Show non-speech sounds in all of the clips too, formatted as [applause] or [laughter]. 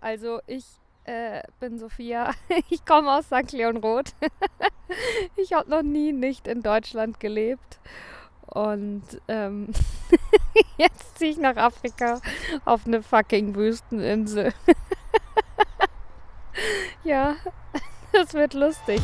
Also ich äh, bin Sophia. [laughs] Ich komme aus St. Leon Roth. [laughs] Ich habe noch nie nicht in Deutschland gelebt. Und ähm, [laughs] jetzt ziehe ich nach Afrika auf eine fucking Wüsteninsel. ja, das wird lustig.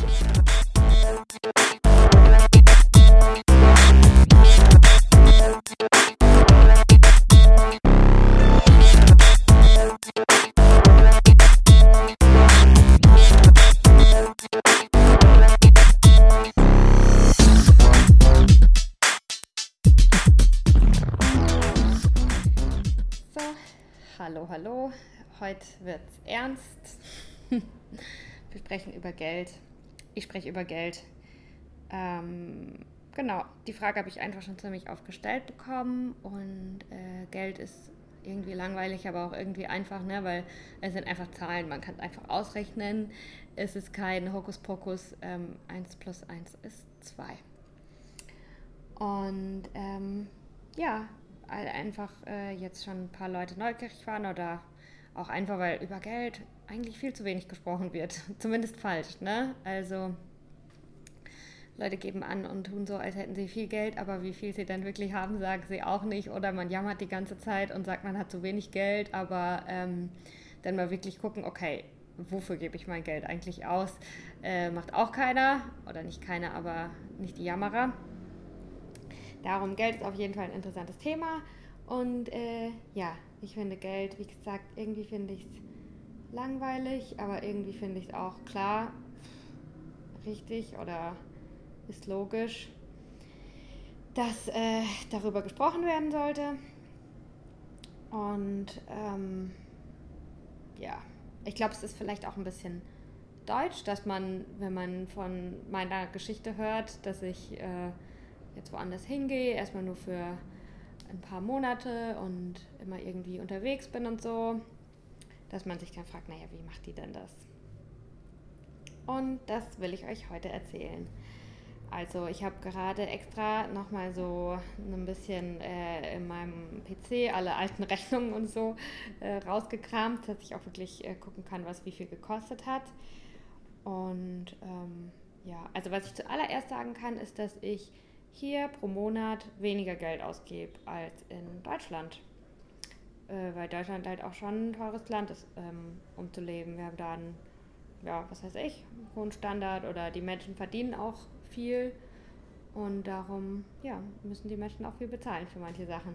Hallo. Heute wird's ernst. [laughs] Wir sprechen über Geld. Ich spreche über Geld. Ähm, genau, die Frage habe ich einfach schon ziemlich oft gestellt bekommen und äh, Geld ist irgendwie langweilig, aber auch irgendwie einfach, ne? weil es sind einfach Zahlen, man kann es einfach ausrechnen. Es ist kein Hokuspokus, ähm, 1 plus 1 ist 2. Und ähm, ja, einfach äh, jetzt schon ein paar Leute neugierig waren oder auch einfach, weil über Geld eigentlich viel zu wenig gesprochen wird. [laughs] Zumindest falsch, ne? Also Leute geben an und tun so, als hätten sie viel Geld, aber wie viel sie dann wirklich haben, sagen sie auch nicht. Oder man jammert die ganze Zeit und sagt, man hat zu wenig Geld, aber ähm, dann mal wirklich gucken, okay, wofür gebe ich mein Geld eigentlich aus? Äh, macht auch keiner, oder nicht keiner, aber nicht die Jammerer. Darum, Geld ist auf jeden Fall ein interessantes Thema. Und äh, ja, ich finde Geld, wie gesagt, irgendwie finde ich es langweilig, aber irgendwie finde ich es auch klar, richtig oder ist logisch, dass äh, darüber gesprochen werden sollte. Und ähm, ja, ich glaube, es ist vielleicht auch ein bisschen deutsch, dass man, wenn man von meiner Geschichte hört, dass ich äh, jetzt woanders hingehe, erstmal nur für ein paar Monate und immer irgendwie unterwegs bin und so, dass man sich dann fragt, naja, wie macht die denn das? Und das will ich euch heute erzählen. Also ich habe gerade extra nochmal so ein bisschen äh, in meinem PC alle alten [laughs] Rechnungen und so äh, rausgekramt, dass ich auch wirklich äh, gucken kann, was wie viel gekostet hat. Und ähm, ja, also was ich zuallererst sagen kann, ist, dass ich hier pro Monat weniger Geld ausgebe als in Deutschland. Äh, weil Deutschland halt auch schon ein teures Land ist, ähm, um zu leben. Wir haben da einen, ja, was weiß ich, hohen Standard oder die Menschen verdienen auch viel und darum, ja, müssen die Menschen auch viel bezahlen für manche Sachen.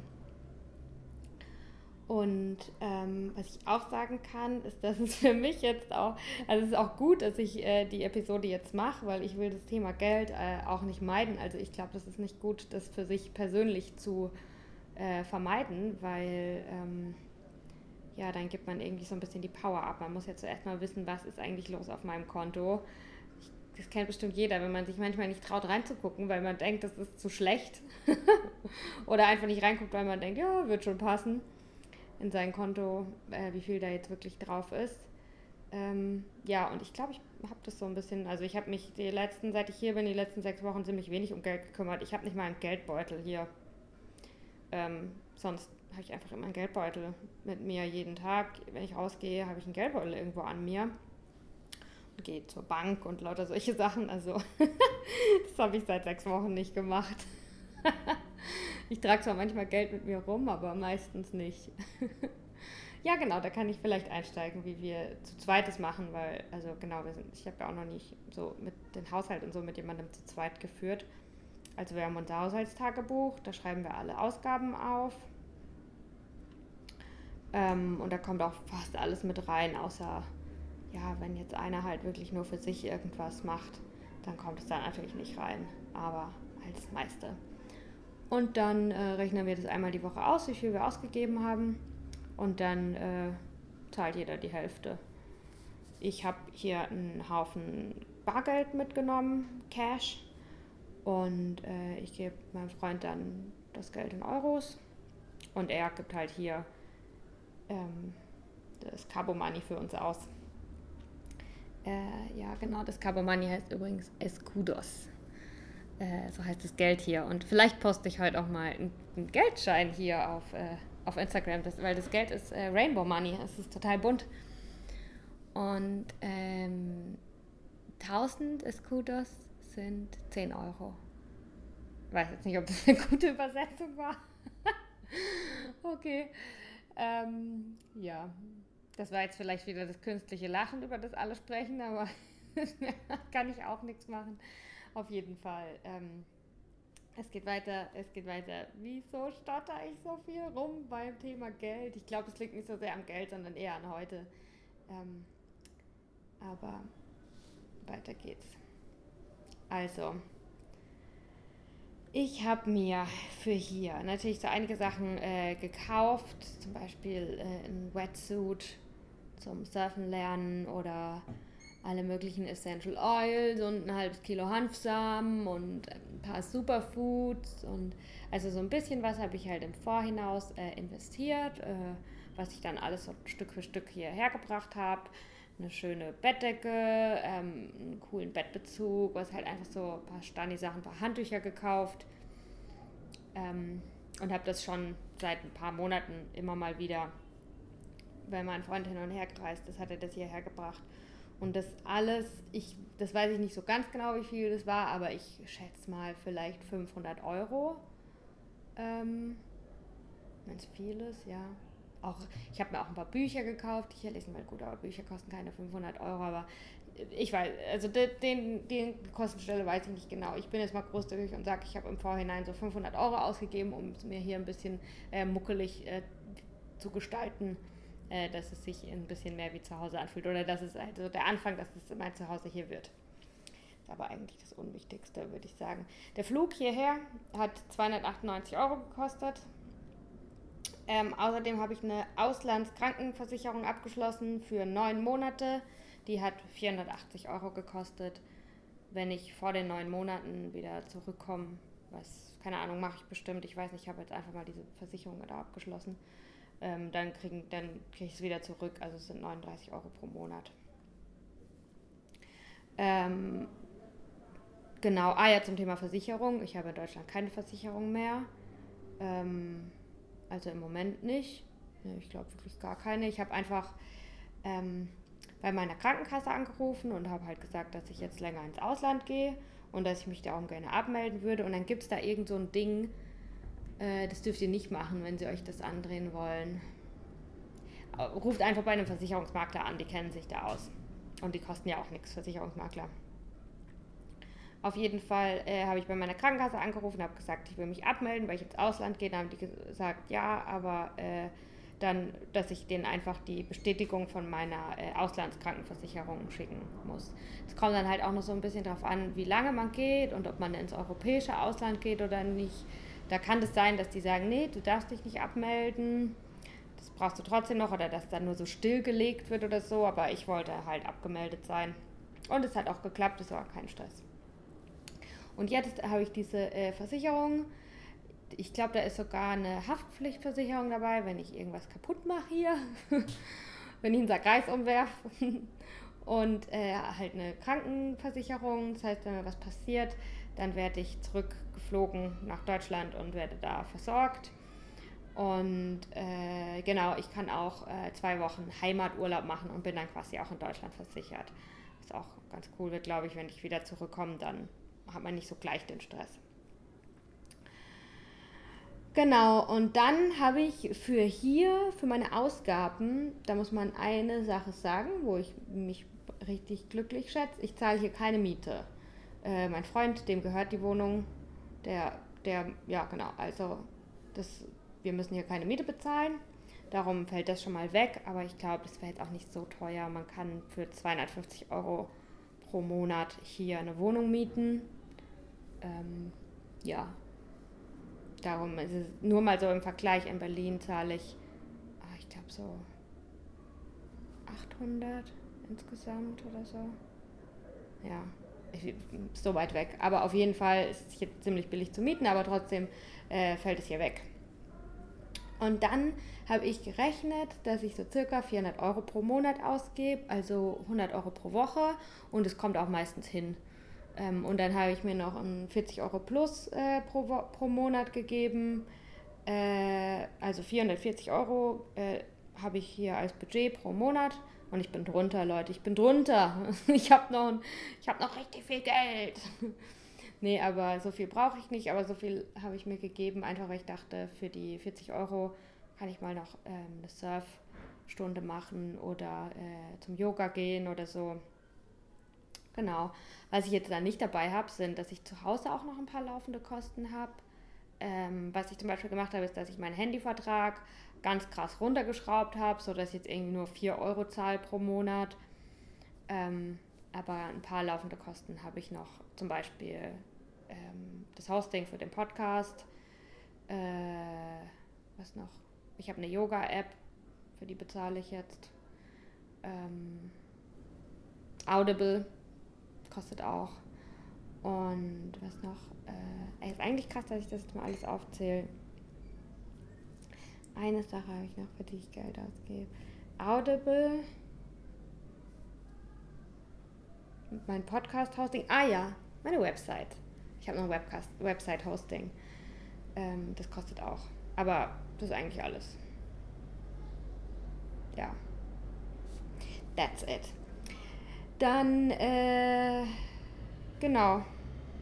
Und ähm, was ich auch sagen kann, ist, dass es für mich jetzt auch, also es ist auch gut, dass ich äh, die Episode jetzt mache, weil ich will das Thema Geld äh, auch nicht meiden. Also ich glaube, das ist nicht gut, das für sich persönlich zu äh, vermeiden, weil ähm, ja, dann gibt man irgendwie so ein bisschen die Power ab. Man muss ja zuerst mal wissen, was ist eigentlich los auf meinem Konto. Ich, das kennt bestimmt jeder, wenn man sich manchmal nicht traut reinzugucken, weil man denkt, das ist zu schlecht. [laughs] Oder einfach nicht reinguckt, weil man denkt, ja, wird schon passen in sein Konto, äh, wie viel da jetzt wirklich drauf ist. Ähm, ja, und ich glaube, ich habe das so ein bisschen, also ich habe mich die letzten, seit ich hier bin, die letzten sechs Wochen ziemlich wenig um Geld gekümmert. Ich habe nicht mal einen Geldbeutel hier. Ähm, sonst habe ich einfach immer einen Geldbeutel mit mir jeden Tag. Wenn ich rausgehe, habe ich einen Geldbeutel irgendwo an mir. Und gehe zur Bank und lauter solche [laughs] Sachen. Also, [laughs] das habe ich seit sechs Wochen nicht gemacht. [laughs] Ich trage zwar manchmal Geld mit mir rum, aber meistens nicht. [laughs] ja, genau, da kann ich vielleicht einsteigen, wie wir zu zweites machen, weil, also genau, wir sind, ich habe ja auch noch nicht so mit dem Haushalt und so mit jemandem zu zweit geführt. Also wir haben unser Haushaltstagebuch, da schreiben wir alle Ausgaben auf. Ähm, und da kommt auch fast alles mit rein, außer, ja, wenn jetzt einer halt wirklich nur für sich irgendwas macht, dann kommt es da natürlich nicht rein. Aber als meiste. Und dann äh, rechnen wir das einmal die Woche aus, wie viel wir ausgegeben haben. Und dann äh, zahlt jeder die Hälfte. Ich habe hier einen Haufen Bargeld mitgenommen, Cash. Und äh, ich gebe meinem Freund dann das Geld in Euros. Und er gibt halt hier ähm, das Cabo Money für uns aus. Äh, ja, genau, das Cabo Money heißt übrigens Escudos. Äh, so heißt das Geld hier. Und vielleicht poste ich heute auch mal einen, Geldschein hier auf, äh, auf Instagram, das, weil das Geld ist äh, Rainbow Money. Es ist total bunt. Und ähm, 1000 Scooters sind 10 Euro. Ich weiß jetzt nicht, ob das eine gute Übersetzung war. [laughs] okay. Ähm, ja, das war jetzt vielleicht wieder das künstliche Lachen, über das alle sprechen, aber [laughs] kann ich auch nichts machen. Auf jeden Fall. Ähm, es geht weiter, es geht weiter. Wieso stotter ich so viel rum beim Thema Geld? Ich glaube, es liegt nicht so sehr am Geld, sondern eher an heute. Ähm, aber weiter geht's. Also, ich habe mir für hier natürlich so einige Sachen äh, gekauft, zum Beispiel äh, ein Wetsuit zum Surfen lernen oder alle möglichen Essential Oils und ein halbes Kilo Hanfsamen und ein paar Superfoods und also so ein bisschen was habe ich halt im Vorhinaus äh, investiert, äh, was ich dann alles so Stück für Stück hierher gebracht habe. Eine schöne Bettdecke, ähm, einen coolen Bettbezug, was halt einfach so ein paar Stani-Sachen, ein paar Handtücher gekauft ähm, und habe das schon seit ein paar Monaten immer mal wieder, weil mein Freund hin und her gereist ist, hat er das hierher gebracht. Und das alles, ich, das weiß ich nicht so ganz genau, wie viel das war, aber ich schätze mal vielleicht 500 Euro. Ähm, Wenn es viel ist, ja. Auch, ich habe mir auch ein paar Bücher gekauft. Ich lesen mal gut, aber Bücher kosten keine 500 Euro. Aber ich weiß, also den, den Kostenstelle weiß ich nicht genau. Ich bin jetzt mal großzügig und sage, ich habe im Vorhinein so 500 Euro ausgegeben, um es mir hier ein bisschen äh, muckelig äh, zu gestalten äh, dass es sich ein bisschen mehr wie zu Hause anfühlt oder dass es also der Anfang, dass es mein Zuhause hier wird. Aber eigentlich das Unwichtigste, würde ich sagen. Der Flug hierher hat 298 Euro gekostet. Ähm, außerdem habe ich eine Auslandskrankenversicherung abgeschlossen für neun Monate. Die hat 480 Euro gekostet. Wenn ich vor den neun Monaten wieder zurückkomme, was, keine Ahnung, mache ich bestimmt. Ich weiß nicht, ich habe jetzt einfach mal diese Versicherung da abgeschlossen ähm, dann kriege dann krieg ich es wieder zurück. Also es sind 39 Euro pro Monat. Ähm, genau, ah ja, zum Thema Versicherung. Ich habe in Deutschland keine Versicherung mehr. Ähm, also im Moment nicht. Ich glaube wirklich gar keine. Ich habe einfach ähm, bei meiner Krankenkasse angerufen und habe halt gesagt, dass ich jetzt länger ins Ausland gehe und dass ich mich darum gerne abmelden würde. Und dann gibt es da irgend so ein Ding, äh, das dürft ihr nicht machen, wenn sie euch das andrehen wollen. Ruft einfach bei einem Versicherungsmakler an, die kennen sich da aus. Und die kosten ja auch nichts, Versicherungsmakler. Auf jeden Fall äh, habe ich bei meiner Krankenkasse angerufen, habe gesagt, ich will mich abmelden, weil ich ins Ausland gehe. Dann haben die gesagt, ja, aber äh, dann, dass ich denen einfach die Bestätigung von meiner äh, Auslandskrankenversicherung schicken muss. Es kommt dann halt auch noch so ein bisschen darauf an, wie lange man geht und ob man ins europäische Ausland geht oder nicht. Da kann es sein, dass die sagen, nee, du darfst dich nicht abmelden, das brauchst du trotzdem noch oder dass dann nur so stillgelegt wird oder so, aber ich wollte halt abgemeldet sein. Und es hat auch geklappt, es war kein Stress. Und jetzt habe ich diese äh, Versicherung. Ich glaube, da ist sogar eine Haftpflichtversicherung dabei, wenn ich irgendwas kaputt mache hier, [laughs] wenn ich einen Sack Reis umwerfe. Und äh, halt eine Krankenversicherung, das heißt, wenn mir was passiert, dann werde ich zurückgeflogen nach Deutschland und werde da versorgt. Und äh, genau, ich kann auch äh, zwei Wochen Heimaturlaub machen und bin dann quasi auch in Deutschland versichert. Was auch ganz cool wird, glaube ich, wenn ich wieder zurückkomme, dann hat man nicht so gleich den Stress. Genau, und dann habe ich für hier, für meine Ausgaben, da muss man eine Sache sagen, wo ich mich richtig glücklich schätze. Ich zahle hier keine Miete äh, mein Freund, dem gehört die Wohnung, der, der, ja genau, also das, wir müssen hier keine Miete bezahlen. Darum fällt das schon mal weg, aber ich glaube, das jetzt auch nicht so teuer. Man kann für 250 Euro pro Monat hier eine Wohnung mieten. Ähm, ja, darum ist es nur mal so im Vergleich. In Berlin zahle ich, ah, ich glaube so 800 insgesamt oder so. Ja, so weit weg. Aber auf jeden Fall ist es hier ziemlich billig zu mieten, aber trotzdem äh, fällt es hier weg. Und dann habe ich gerechnet, dass ich so circa 400 Euro pro Monat ausgebe, also 100 Euro pro Woche und es kommt auch meistens hin. Ähm, und dann habe ich mir noch ein 40 Euro plus äh, pro, pro Monat gegeben, äh, also 440 Euro äh, habe ich hier als Budget pro Monat Und ich bin drunter, Leute, ich bin drunter. [laughs] Ich habe noch, hab noch richtig viel Geld. [laughs] nee, aber so viel brauche ich nicht, aber so viel habe ich mir gegeben, einfach weil ich dachte, für die 40 Euro kann ich mal noch ähm, eine Surfstunde machen oder äh, zum Yoga gehen oder so. Genau. Was ich jetzt da nicht dabei habe, sind, dass ich zu Hause auch noch ein paar laufende Kosten habe. Ähm, was ich zum Beispiel gemacht habe, ist, dass ich meinen Handyvertrag ganz krass runtergeschraubt habe, sodass ich jetzt irgendwie nur 4 Euro zahle pro Monat. Ähm, aber ein paar laufende Kosten habe ich noch. Zum Beispiel ähm, das Hosting für den Podcast. Äh, was noch? Ich habe eine Yoga-App, für die bezahle ich jetzt. Ähm, Audible kostet auch. Und was noch? Äh, ist eigentlich krass, dass ich das jetzt mal alles aufzähle. Eine Sache habe ich noch, für die ich Geld ausgebe. Audible. Mein Podcast-Hosting. Ah ja, meine Website. Ich habe noch ein Website-Hosting. Ähm, das kostet auch. Aber das ist eigentlich alles. Ja. That's it. Dann, äh, genau.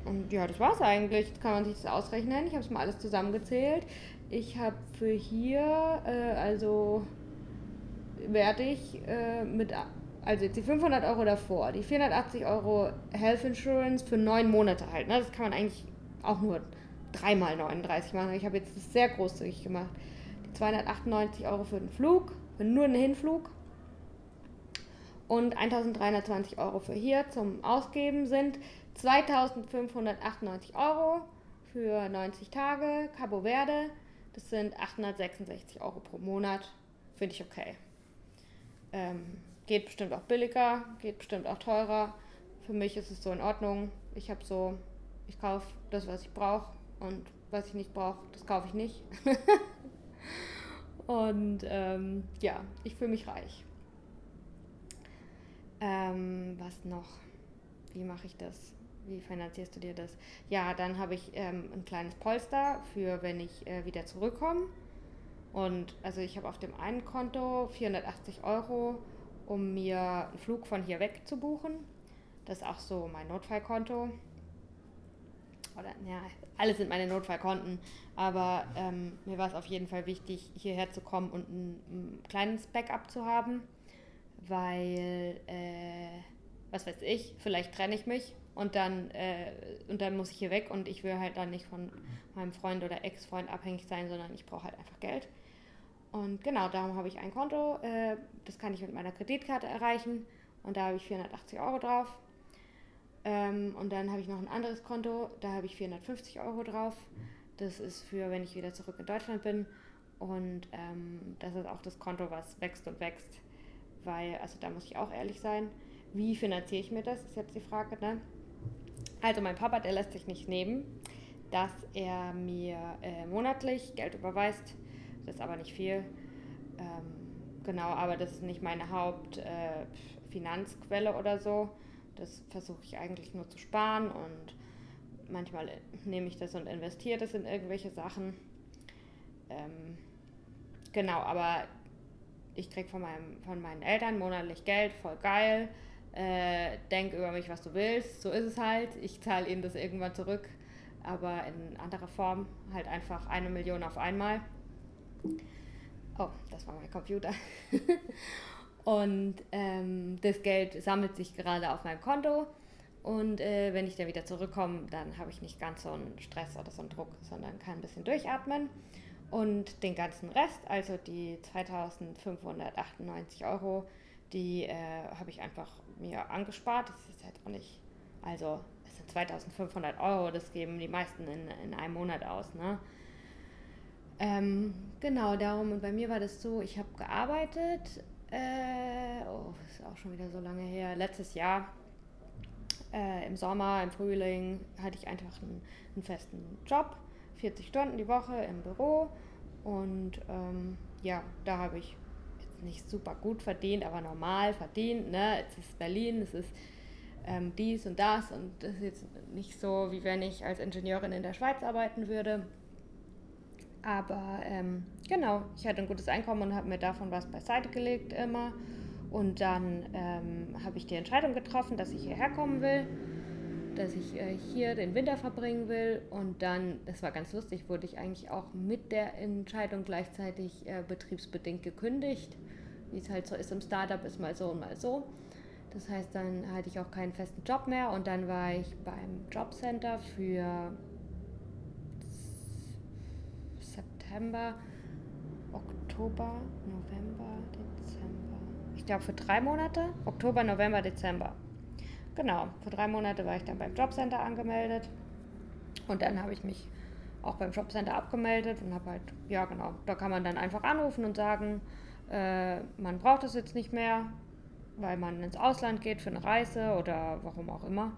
Und ja, das war's eigentlich. Jetzt kann man sich das ausrechnen. Ich habe es mal alles zusammengezählt. Ich habe für hier, äh, also werde ich äh, mit, also jetzt die 500 Euro davor, die 480 Euro Health Insurance für neun Monate halt. Ne? Das kann man eigentlich auch nur dreimal 39 machen. Ich habe jetzt das sehr großzügig gemacht. Die 298 Euro für den Flug, für nur einen Hinflug. Und 1320 Euro für hier zum Ausgeben sind 2598 Euro für 90 Tage Cabo Verde. Das sind 866 Euro pro Monat. Finde ich okay. Ähm, geht bestimmt auch billiger, geht bestimmt auch teurer. Für mich ist es so in Ordnung. Ich habe so, ich kaufe das, was ich brauche und was ich nicht brauche, das kaufe ich nicht. [laughs] und ähm, ja, ich fühle mich reich. Ähm, was noch? Wie mache ich das? Wie finanzierst du dir das? Ja, dann habe ich ähm, ein kleines Polster für, wenn ich äh, wieder zurückkomme. Und also ich habe auf dem einen Konto 480 Euro, um mir einen Flug von hier weg zu buchen. Das ist auch so mein Notfallkonto. Oder, ja, alles sind meine Notfallkonten. Aber ähm, mir war es auf jeden Fall wichtig, hierher zu kommen und ein, ein kleines Backup zu haben. Weil, äh, was weiß ich, vielleicht trenne ich mich und dann, äh, und dann muss ich hier weg und ich will halt dann nicht von meinem Freund oder Ex-Freund abhängig sein, sondern ich brauche halt einfach Geld. Und genau, darum habe ich ein Konto, äh, das kann ich mit meiner Kreditkarte erreichen und da habe ich 480 Euro drauf. Ähm, und dann habe ich noch ein anderes Konto, da habe ich 450 Euro drauf. Das ist für, wenn ich wieder zurück in Deutschland bin. Und ähm, das ist auch das Konto, was wächst und wächst. Weil, also da muss ich auch ehrlich sein, wie finanziere ich mir das, ist jetzt die Frage, ne? Also mein Papa, der lässt sich nicht nehmen, dass er mir äh, monatlich Geld überweist. Das ist aber nicht viel. Ähm, genau, aber das ist nicht meine Hauptfinanzquelle äh, oder so. Das versuche ich eigentlich nur zu sparen und manchmal nehme ich das und investiere das in irgendwelche Sachen. Ähm, genau, aber ich kriege von, von meinen Eltern monatlich Geld, voll geil äh, denk über mich, was du willst, so ist es halt. Ich zahle ihnen das irgendwann zurück, aber in anderer Form, halt einfach eine Million auf einmal. Oh, das war mein Computer. [laughs] und ähm, das Geld sammelt sich gerade auf meinem Konto. Und äh, wenn ich dann wieder zurückkomme, dann habe ich nicht ganz so einen Stress oder so einen Druck, sondern kann ein bisschen durchatmen. Und den ganzen Rest, also die 2598 Euro, die äh, habe ich einfach mir angespart. Das ist halt auch nicht, also es sind 2500 Euro, das geben die meisten in, in einem Monat aus. Ne? Ähm, genau, darum, und bei mir war das so, ich habe gearbeitet, äh, oh, ist auch schon wieder so lange her, letztes Jahr. Äh, Im Sommer, im Frühling hatte ich einfach einen, einen, festen Job, 40 Stunden die Woche im Büro und ähm, ja, da habe ich nicht super gut verdient, aber normal verdient. Ne? Es ist Berlin, es ist ähm, dies und das und das ist jetzt nicht so, wie wenn ich als Ingenieurin in der Schweiz arbeiten würde. Aber ähm, genau, ich hatte ein gutes Einkommen und habe mir davon was beiseite gelegt immer. Und dann ähm, habe ich die Entscheidung getroffen, dass ich hierher kommen will, dass ich äh, hier den Winter verbringen will. Und dann, das war ganz lustig, wurde ich eigentlich auch mit der Entscheidung gleichzeitig äh, betriebsbedingt gekündigt. Wie es halt so ist im Startup, ist mal so und mal so. Das heißt, dann hatte ich auch keinen festen Job mehr und dann war ich beim Jobcenter für September, Oktober, November, Dezember. Ich glaube für drei Monate. Oktober, November, Dezember. Genau, für drei Monate war ich dann beim Jobcenter angemeldet. Und dann habe ich mich auch beim Jobcenter abgemeldet und habe halt, ja genau, da kann man dann einfach anrufen und sagen, äh, man braucht es jetzt nicht mehr, weil man ins Ausland geht für eine Reise oder warum auch immer.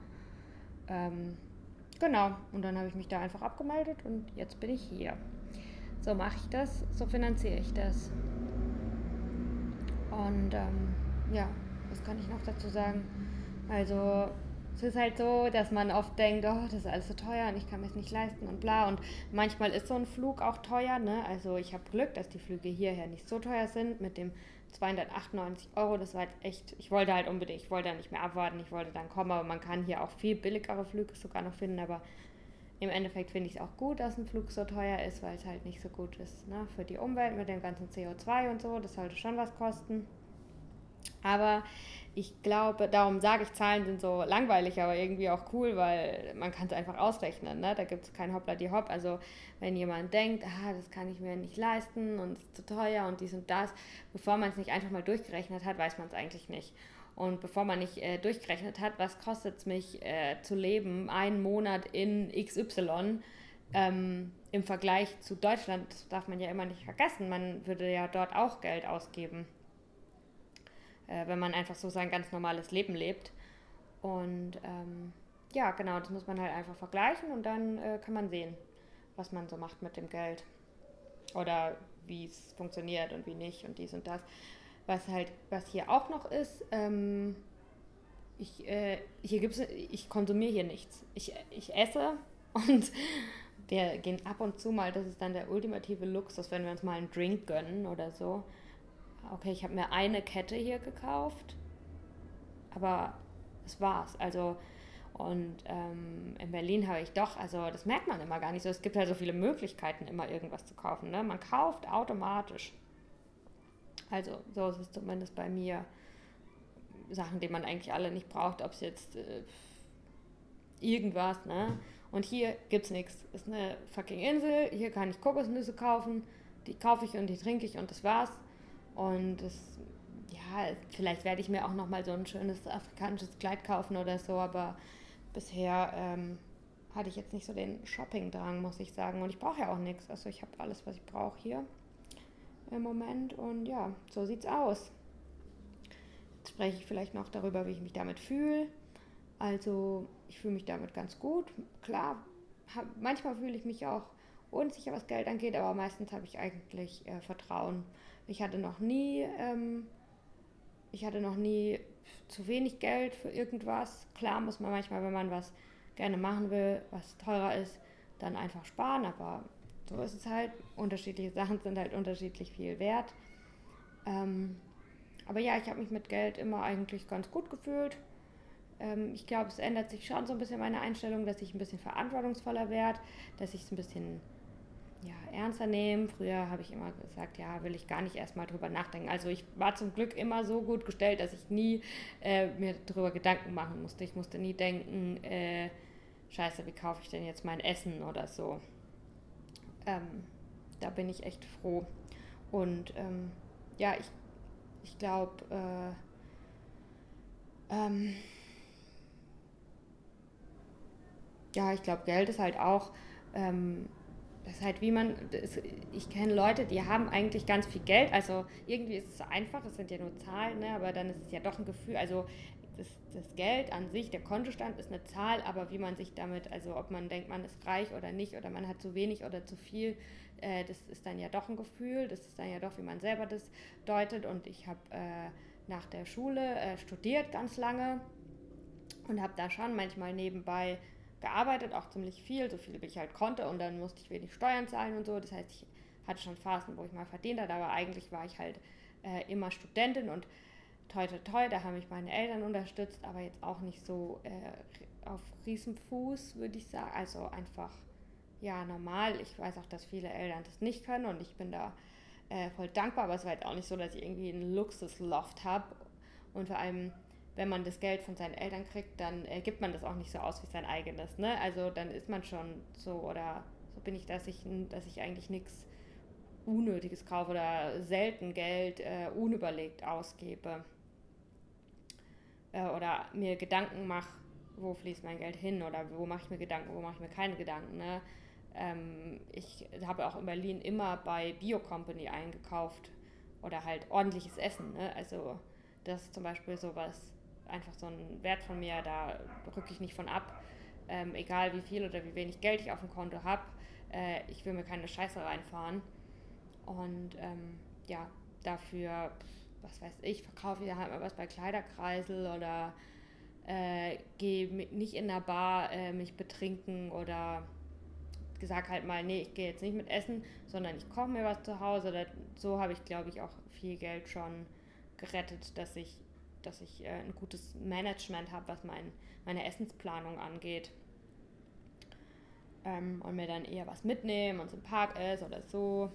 Ähm, genau, und dann habe ich mich da einfach abgemeldet und jetzt bin ich hier. So mache ich das, so finanziere ich das. Und ähm, ja, was kann ich noch dazu sagen? Also es ist halt so, dass man oft denkt, oh, das ist alles so teuer und ich kann mir es nicht leisten und bla. Und manchmal ist so ein Flug auch teuer. Ne? Also ich habe Glück, dass die Flüge hierher nicht so teuer sind mit dem 298 Euro. Das war halt echt, ich wollte halt unbedingt, ich wollte da nicht mehr abwarten, ich wollte dann kommen, aber man kann hier auch viel billigere Flüge sogar noch finden. Aber im Endeffekt finde ich es auch gut, dass ein Flug so teuer ist, weil es halt nicht so gut ist ne? für die Umwelt mit dem ganzen CO2 und so. Das sollte schon was kosten. Aber ich glaube, darum sage ich, Zahlen sind so langweilig, aber irgendwie auch cool, weil man kann es einfach ausrechnen. Ne? Da gibt es kein Hoppla die Hopp. Also wenn jemand denkt, ah, das kann ich mir nicht leisten und es ist zu teuer und dies und das, bevor man es nicht einfach mal durchgerechnet hat, weiß man es eigentlich nicht. Und bevor man nicht äh, durchgerechnet hat, was kostet es mich äh, zu leben, einen Monat in XY, ähm, im Vergleich zu Deutschland, darf man ja immer nicht vergessen, man würde ja dort auch Geld ausgeben, äh, wenn man einfach so sein ganz normales Leben lebt. Und ähm, ja, genau, das muss man halt einfach vergleichen und dann äh, kann man sehen, was man so macht mit dem Geld. Oder wie es funktioniert und wie nicht und dies und das. Was halt, was hier auch noch ist, ähm, ich, äh, hier gibt's, ich konsumiere hier nichts. Ich, ich esse [laughs] und wir gehen ab und zu mal, das ist dann der ultimative Luxus, wenn wir uns mal einen Drink gönnen oder so. Okay, ich habe mir eine Kette hier gekauft, aber das war's. Also, und ähm, in Berlin habe ich doch, also das merkt man immer gar nicht so. Es gibt halt so viele Möglichkeiten, immer irgendwas zu kaufen. Ne? Man kauft automatisch. Also so ist es zumindest bei mir. Sachen, die man eigentlich alle nicht braucht, ob es jetzt äh, irgendwas, ne? Und hier gibt's nichts. Ist eine fucking Insel, hier kann ich Kokosnüsse kaufen, die kaufe ich und die trinke ich und das war's. Und das, ja, vielleicht werde ich mir auch nochmal so ein schönes afrikanisches Kleid kaufen oder so, aber bisher ähm, hatte ich jetzt nicht so den Shopping-Drang, muss ich sagen. Und ich brauche ja auch nichts. Also ich habe alles, was ich brauche hier im Moment. Und ja, so sieht's aus. Jetzt spreche ich vielleicht noch darüber, wie ich mich damit fühle. Also, ich fühle mich damit ganz gut. Klar, hab, manchmal fühle ich mich auch unsicher, was Geld angeht, aber meistens habe ich eigentlich äh, Vertrauen. Ich hatte noch nie, ähm, ich hatte noch nie zu wenig Geld für irgendwas. Klar muss man manchmal, wenn man was gerne machen will, was teurer ist, dann einfach sparen, aber so ist es halt. Unterschiedliche Sachen sind halt unterschiedlich viel wert. Ähm, aber ja, ich habe mich mit Geld immer eigentlich ganz gut gefühlt. Ähm, ich glaube, es ändert sich schon so ein bisschen meine Einstellung, dass ich ein bisschen verantwortungsvoller werde, dass ich es ein bisschen ja, ernster nehme. Früher habe ich immer gesagt, ja, will ich gar nicht erstmal drüber nachdenken. Also ich war zum Glück immer so gut gestellt, dass ich nie äh, mir darüber Gedanken machen musste. Ich musste nie denken, äh, scheiße, wie kaufe ich denn jetzt mein Essen oder so ähm, da bin ich echt froh. Und ähm, ja, ich, ich glaube, äh, ähm, ja, ich glaube, Geld ist halt auch, ähm, das ist halt wie man, das, ich kenne Leute, die haben eigentlich ganz viel Geld, also irgendwie ist es einfach, es sind ja nur Zahlen, ne, aber dann ist es ja doch ein Gefühl, also das, das Geld an sich, der Kontostand ist eine Zahl, aber wie man sich damit, also ob man denkt, man ist reich oder nicht oder man hat zu wenig oder zu viel, äh, das ist dann ja doch ein Gefühl, das ist dann ja doch, wie man selber das deutet. Und ich habe äh, nach der Schule äh, studiert ganz lange und habe da schon manchmal nebenbei gearbeitet, auch ziemlich viel, so viel wie ich halt konnte und dann musste ich wenig Steuern zahlen und so. Das heißt, ich hatte schon Phasen, wo ich mal verdient habe, aber eigentlich war ich halt äh, immer Studentin und toi, toi, toi, da haben mich meine Eltern unterstützt, aber jetzt auch nicht so äh, auf Riesenfuß, würde ich sagen. Also einfach, ja, normal. Ich weiß auch, dass viele Eltern das nicht können und ich bin da äh, voll dankbar, aber es war jetzt auch nicht so, dass ich irgendwie einen Luxusloft habe. Und vor allem, wenn man das Geld von seinen Eltern kriegt, dann äh, gibt man das auch nicht so aus wie sein eigenes. Ne? Also dann ist man schon so, oder so bin ich, dass ich, dass ich eigentlich nichts Unnötiges kaufe oder selten Geld äh, unüberlegt ausgebe äh, oder mir Gedanken mache, wo fließt mein Geld hin oder wo mache ich mir Gedanken, wo mache ich mir keine Gedanken. Ne? Ähm, ich habe auch in Berlin immer bei Bio Company eingekauft oder halt ordentliches Essen. Ne? Also das ist zum Beispiel sowas, einfach so ein Wert von mir, da rücke ich nicht von ab. Ähm, egal wie viel oder wie wenig Geld ich auf dem Konto habe, äh, ich will mir keine Scheiße reinfahren. Und ähm, ja, dafür was weiß ich, verkaufe ich halt mal was bei Kleiderkreisel oder äh, gehe nicht in der Bar äh, mich betrinken oder gesagt halt mal, nee, ich gehe jetzt nicht mit Essen, sondern ich koche mir was zu Hause. Oder so habe ich, glaube ich, auch viel Geld schon gerettet, dass ich, dass ich äh, ein gutes Management habe, was mein, meine Essensplanung angeht. Ähm, und mir dann eher was mitnehmen und im Park ist oder so.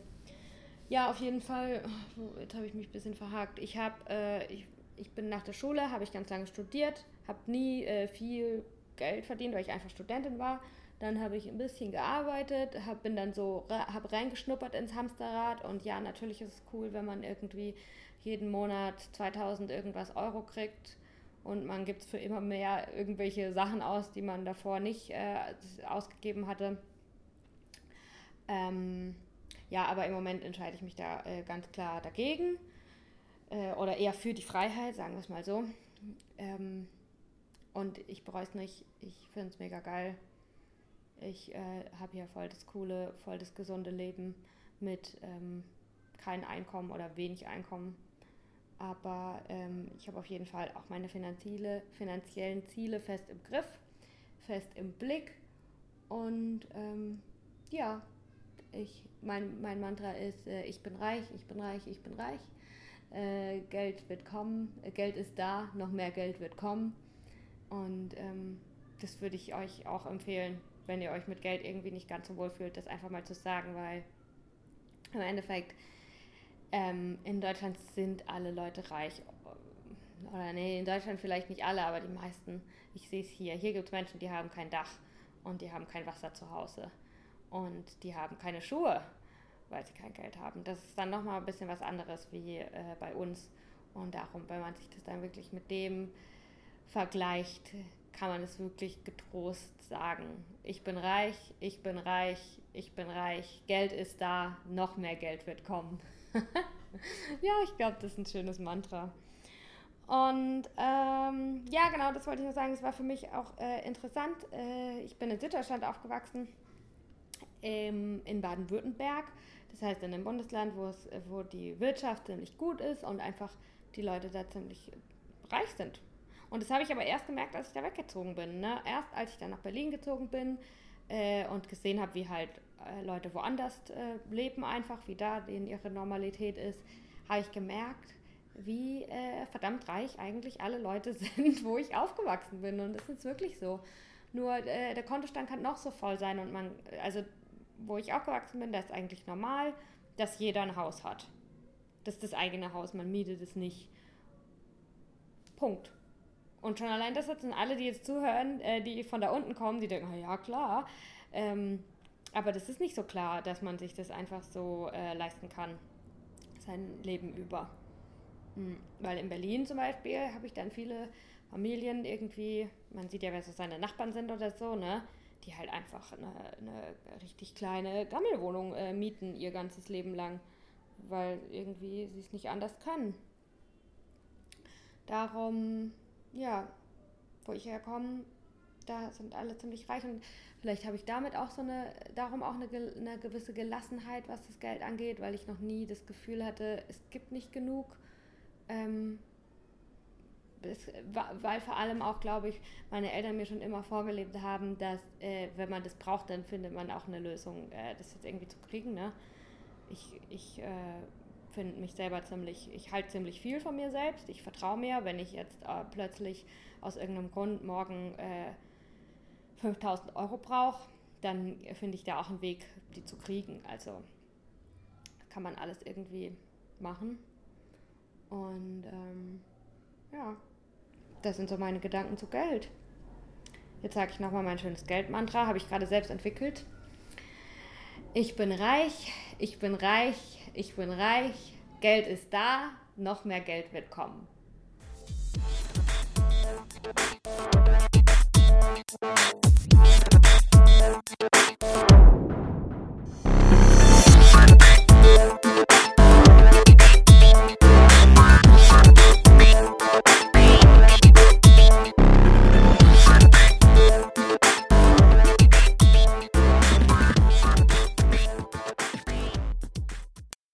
Ja, auf jeden Fall. Oh, jetzt habe ich mich ein bisschen verhakt. Ich habe, äh, ich, ich bin nach der Schule, habe ich ganz lange studiert, habe nie äh, viel Geld verdient, weil ich einfach Studentin war. Dann habe ich ein bisschen gearbeitet, hab, bin dann so, habe reingeschnuppert ins Hamsterrad und ja, natürlich ist es cool, wenn man irgendwie jeden Monat 2000 irgendwas Euro kriegt und man gibt für immer mehr irgendwelche Sachen aus, die man davor nicht äh, ausgegeben hatte. Ähm, ja, aber im Moment entscheide ich mich da äh, ganz klar dagegen äh, oder eher für die Freiheit, sagen wir es mal so. Ähm, und ich bereue es nicht. Ich finde es mega geil. Ich äh, habe hier voll das coole, voll das gesunde Leben mit ähm, kein Einkommen oder wenig Einkommen. Aber ähm, ich habe auf jeden Fall auch meine finanzielle, finanziellen Ziele fest im Griff, fest im Blick. Und ähm, ja, ich, mein, mein Mantra ist, äh, ich bin reich, ich bin reich, ich bin reich. Äh, Geld wird kommen, äh, Geld ist da, noch mehr Geld wird kommen. Und ähm, das würde ich euch auch empfehlen, wenn ihr euch mit Geld irgendwie nicht ganz so wohl fühlt, das einfach mal zu sagen, weil im Endeffekt ähm, in Deutschland sind alle Leute reich. Oder nee, in Deutschland vielleicht nicht alle, aber die meisten. Ich sehe es hier. Hier gibt es Menschen, die haben kein Dach und die haben kein Wasser zu Hause und die haben keine Schuhe, weil sie kein Geld haben. Das ist dann nochmal ein bisschen was anderes wie äh, bei uns. Und darum, wenn man sich das dann wirklich mit dem vergleicht, kann man es wirklich getrost sagen. Ich bin reich, ich bin reich, ich bin reich, Geld ist da, noch mehr Geld wird kommen. [laughs] ja, ich glaube, das ist ein schönes Mantra. Und ähm, ja, genau, das wollte ich nur sagen. Es war für mich auch äh, interessant. Äh, ich bin in Süddeutschland aufgewachsen ähm, in Baden-Württemberg. Das heißt in einem Bundesland, wo, es, wo die Wirtschaft ziemlich gut ist und einfach die Leute da ziemlich reich sind. Und das habe ich aber erst gemerkt, als ich da weggezogen bin. Ne? Erst als ich dann nach Berlin gezogen bin äh, und gesehen habe, wie halt äh, Leute woanders äh, leben, einfach wie da denen ihre Normalität ist, habe ich gemerkt, wie äh, verdammt reich eigentlich alle Leute [laughs] sind, wo ich aufgewachsen bin. Und das ist wirklich so. Nur äh, der Kontostand kann noch so voll sein und man, also wo ich aufgewachsen bin, da ist eigentlich normal, dass jeder ein Haus hat. Das ist das eigene Haus, man mietet es nicht. Punkt. Und schon allein das sind alle, die jetzt zuhören, äh, die von da unten kommen, die denken, ja klar. Ähm, aber das ist nicht so klar, dass man sich das einfach so äh, leisten kann, sein Leben über. Mhm. Weil in Berlin zum Beispiel habe ich dann viele Familien irgendwie, man sieht ja, wer so seine Nachbarn sind oder so, ne? die halt einfach eine, eine richtig kleine Gammelwohnung äh, mieten ihr ganzes Leben lang, weil irgendwie sie es nicht anders können. Darum, ja, wo ich herkomme, da sind alle ziemlich reich und vielleicht habe ich damit auch so eine, darum auch eine, eine gewisse Gelassenheit, was das Geld angeht, weil ich noch nie das Gefühl hatte, es gibt nicht genug. Ähm, es, weil vor allem auch, glaube ich, meine Eltern mir schon immer vorgelebt haben, dass äh, wenn man das braucht, dann findet man auch eine Lösung, äh, das jetzt irgendwie zu kriegen. Ne? Ich, ich äh, finde mich selber ziemlich, ich halte ziemlich viel von mir selbst. Ich vertraue mir, wenn ich jetzt äh, plötzlich aus irgendeinem Grund morgen äh, 5000 Euro brauche, dann finde ich da auch einen Weg, die zu kriegen. Also kann man alles irgendwie machen. Und ähm, ja, das sind so meine Gedanken zu Geld. Jetzt sage ich nochmal mein schönes Geldmantra, habe ich gerade selbst entwickelt. Ich bin reich, ich bin reich, ich bin reich, Geld ist da, noch mehr Geld wird kommen. Musik